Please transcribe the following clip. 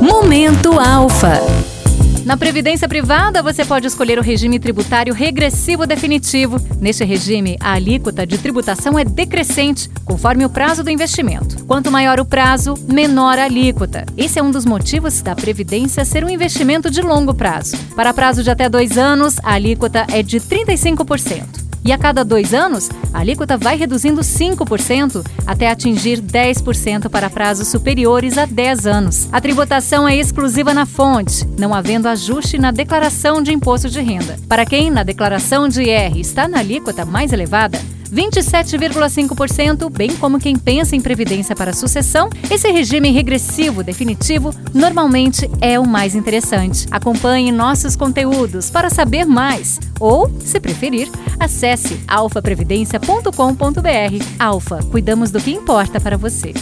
Momento Alfa. Na Previdência Privada, você pode escolher o regime tributário regressivo definitivo. Neste regime, a alíquota de tributação é decrescente, conforme o prazo do investimento. Quanto maior o prazo, menor a alíquota. Esse é um dos motivos da Previdência ser um investimento de longo prazo. Para prazo de até dois anos, a alíquota é de 35%. E a cada dois anos, a alíquota vai reduzindo 5% até atingir 10% para prazos superiores a 10 anos. A tributação é exclusiva na fonte, não havendo ajuste na declaração de imposto de renda. Para quem na declaração de IR está na alíquota mais elevada, 27,5%, bem como quem pensa em previdência para sucessão, esse regime regressivo definitivo normalmente é o mais interessante. Acompanhe nossos conteúdos para saber mais ou, se preferir, acesse alfaprevidência.com.br. Alfa, cuidamos do que importa para você.